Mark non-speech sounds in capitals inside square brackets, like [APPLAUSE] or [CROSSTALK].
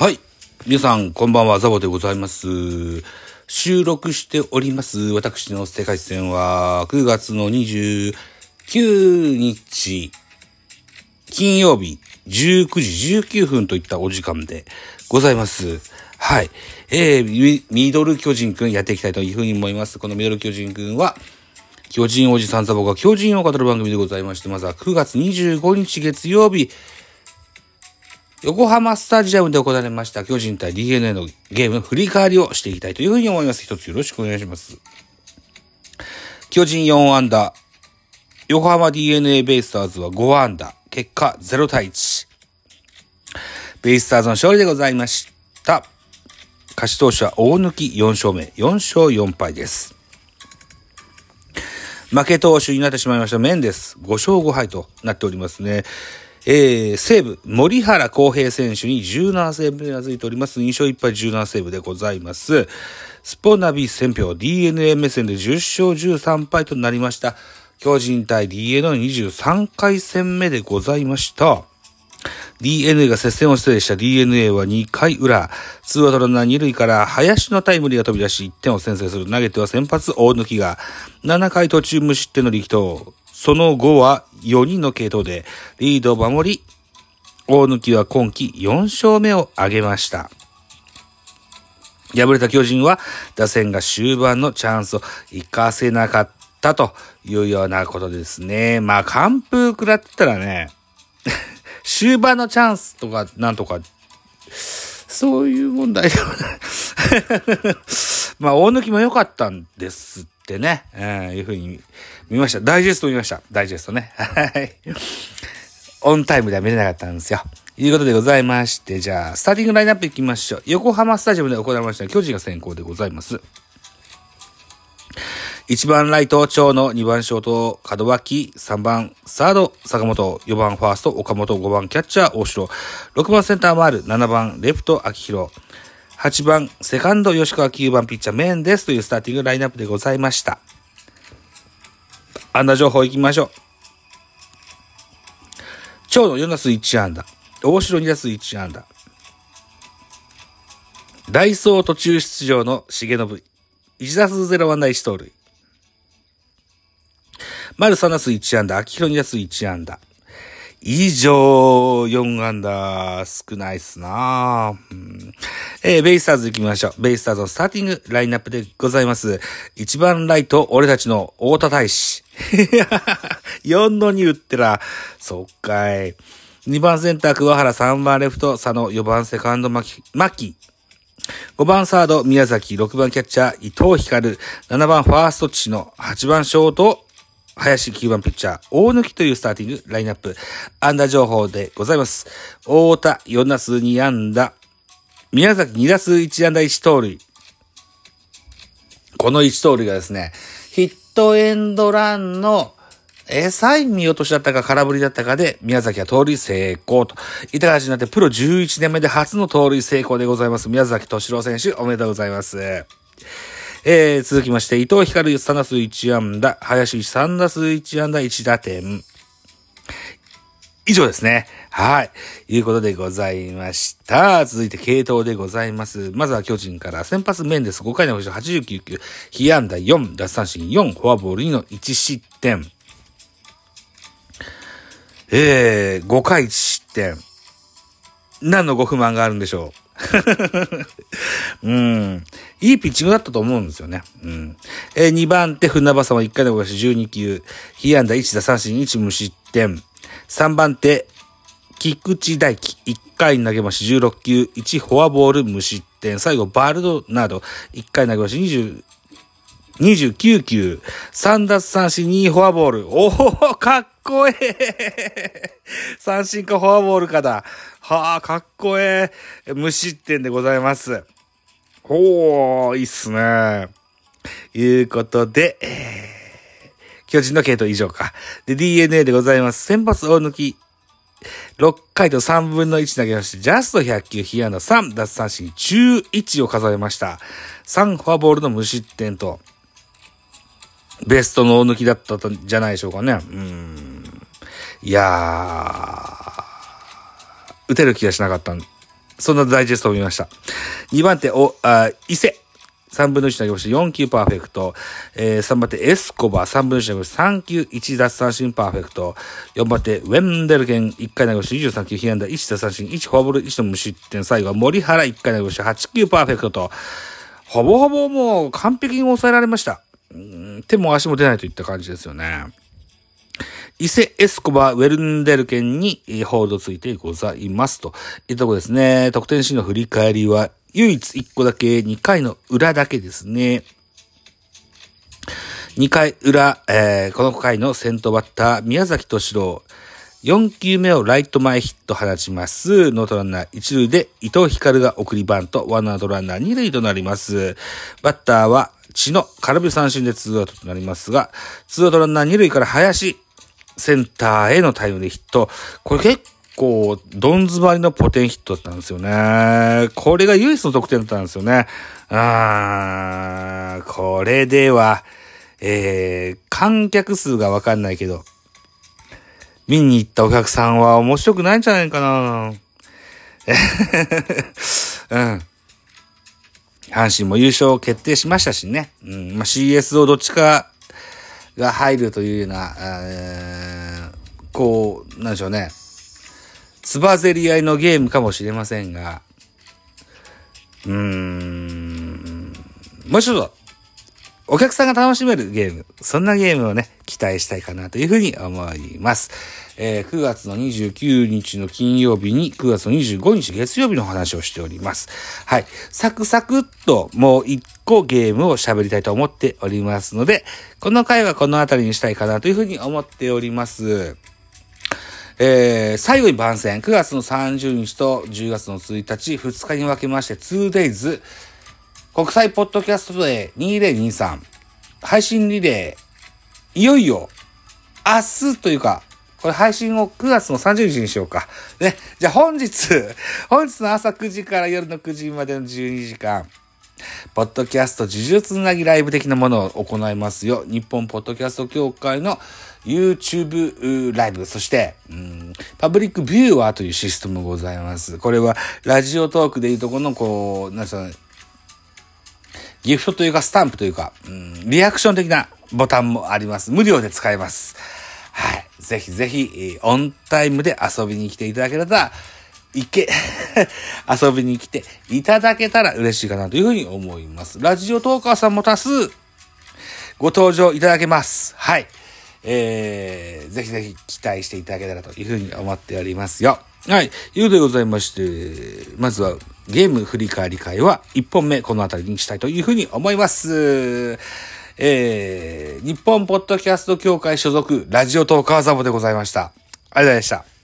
はい。皆さん、こんばんは、ザボでございます。収録しております、私の世界戦は、9月の29日、金曜日、19時19分といったお時間でございます。はい。えー、ミドル巨人くんやっていきたいというふうに思います。このミドル巨人くんは、巨人おじさんザボが巨人を語る番組でございまして、まずは9月25日月曜日、横浜スタジアムで行われました巨人対 DNA のゲームの振り返りをしていきたいというふうに思います。一つよろしくお願いします。巨人4安打、横浜 DNA ベイスターズは5安打、結果0対1。ベイスターズの勝利でございました。勝ち投手は大抜き4勝目、4勝4敗です。負け投手になってしまいましたメンデス、5勝5敗となっておりますね。えー、西武、森原康平選手に17セーブがついております。2勝1敗17セーブでございます。スポナビ戦票 DNA 目線で10勝13敗となりました。巨人対 DNA の23回戦目でございました。DNA が接戦をしてでした DNA は2回裏、ツーアウトランナー2塁から林のタイムリーが飛び出し1点を先制する投げては先発大抜きが7回途中無失点の力投。その後は4人の系統でリードを守り、大抜は今季4勝目を挙げました。敗れた巨人は打線が終盤のチャンスを活かせなかったというようなことですね。まあ、完封食らってたらね、[LAUGHS] 終盤のチャンスとかなんとか、そういう問題ではない。[LAUGHS] まあ、大抜きも良かったんですってね、えーいうふうに見ました。ダイジェスト見ました。ダイジェストね。はい。オンタイムでは見れなかったんですよ。ということでございまして、じゃあ、スターティングラインナップいきましょう。横浜スタジアムで行われました巨人が先行でございます。1番ライト、長野、2番ショート、門脇、3番サード、坂本、4番ファースト、岡本、5番キャッチャー、大城、6番センター、丸、7番レフト、秋広、8番セカンド、吉川、9番ピッチャー、メンデスというスターティングラインナップでございました。安打情報いきましょう。長野4打数1安打。大城2打数1安打。ダイソー途中出場の重信。1打数0安打1盗塁。丸3打数1安打。秋広2打数1安打。以上、4安打、少ないっすなうんえー、ベイスターズ行きましょう。ベイスターズのスターティングラインナップでございます。1番ライト、俺たちの大田大使。4の2打ってら、そっかい。2番センター、桑原、3番レフト、佐野、4番セカンド、牧、牧。5番サード、宮崎、6番キャッチャー、伊藤光、7番ファースト、知野、8番ショート、林9番ピッチャー、大抜きというスターティングラインナップ、安打情報でございます。大田、4打数2安打、宮崎2打数1安打1盗塁。この1盗塁がですね、ヒットエンドランの、えー、サイン見落としだったか空振りだったかで、宮崎は盗塁成功と。いった形になって、プロ11年目で初の盗塁成功でございます。宮崎敏郎選手、おめでとうございます。えー、続きまして、伊藤光3打数1安打、林3打数1安打1打点。以上ですね。はい。いうことでございました。続いて、系統でございます。まずは巨人から、先発面です。5回の星89球、被安打4、奪三振4、フォアボール2の1失点。えー、5回1失点。何のご不満があるんでしょう？[LAUGHS] うん。いいピッチングだったと思うんですよね。うん。えー、2番手、船場さんは1回の星12球、被安打1打三振1無失点。3番手、菊池大輝、1回投げまし16球、1フォアボール無失点。最後、バルドなど、1回投げまし20、29球、3奪三振2フォアボール。おおかっこええ三振かフォアボールかだ。はあ、かっこええ無失点でございます。おー、いいっすね。いうことで、えー巨人の系統以上か。で、DNA でございます。先発大抜き。6回と3分の1投げまして、ジャスト100球、被安打3、奪三振11を数えました。3フォアボールの無失点と、ベストの大抜きだったんじゃないでしょうかね。うん。いやー、打てる気がしなかったそんなダイジェストを見ました。2番手、お、あ、伊勢。3分の1投げまして4球パーフェクト。えー、3番手、エスコバー3分の1投げまして3球1奪三振パーフェクト。4番手、ウェンデルゲン1回投げまし23球被安打1奪三振1フォアボール1の無失点。最後は森原1回投げまして8球パーフェクトと、ほぼほぼもう完璧に抑えられました。うん手も足も出ないといった感じですよね。伊勢エスコバウェルンデルケンにえーホールドついてございますと。いったとこですね。得点シーンの振り返りは唯一1個だけ2回の裏だけですね。2回裏、えーこの回の先頭バッター、宮崎敏郎。4球目をライト前ヒット放ちます。ノートランナー1塁で伊藤光が送りバント、ワンアウトランナー2塁となります。バッターは血の空振り三振でツーアウトとなりますが、ツーアウトランナー2塁から林、センターへのタイムリーヒット。これ結構、ドンズバリのポテンヒットだったんですよね。これが唯一の得点だったんですよね。あー、これでは、えー、観客数がわかんないけど、見に行ったお客さんは面白くないんじゃないかな [LAUGHS] うん。阪神も優勝決定しましたしね。うん。まあ、CS をどっちかが入るというような、えーこう、なんでしょうね。つばぜり合いのゲームかもしれませんが、うーん、もうちょっと、お客さんが楽しめるゲーム、そんなゲームをね、期待したいかなというふうに思います。えー9月の29日の金曜日に9月の25日月曜日の話をしております。はい。サクサクっともう一個ゲームを喋りたいと思っておりますので、この回はこの辺りにしたいかなというふうに思っております。えー最後に番宣、9月の30日と10月の1日、2日に分けまして 2days 国際ポッドキャストデー2023配信リレー、いよいよ明日というか、これ配信を9月の30日にしようか。ね。じゃあ本日、[LAUGHS] 本日の朝9時から夜の9時までの12時間、ポッドキャスト呪術つなぎライブ的なものを行いますよ。日本ポッドキャスト協会の YouTube ライブ、そして、うん、パブリックビューアーというシステムございます。これはラジオトークでいうとこの、こう、なんすかね、ギフトというかスタンプというか、うん、リアクション的なボタンもあります。無料で使えます。はい。ぜひぜひ、オンタイムで遊びに来ていただけたら、いけ、[LAUGHS] 遊びに来ていただけたら嬉しいかなというふうに思います。ラジオトーカーさんも多数ご登場いただけます。はい。えー、ぜひぜひ期待していただけたらというふうに思っておりますよ。はい。いうことでございまして、まずはゲーム振り返り会は1本目この辺りにしたいというふうに思います。えー、日本ポッドキャスト協会所属ラジオトーカーザボでございました。ありがとうございました。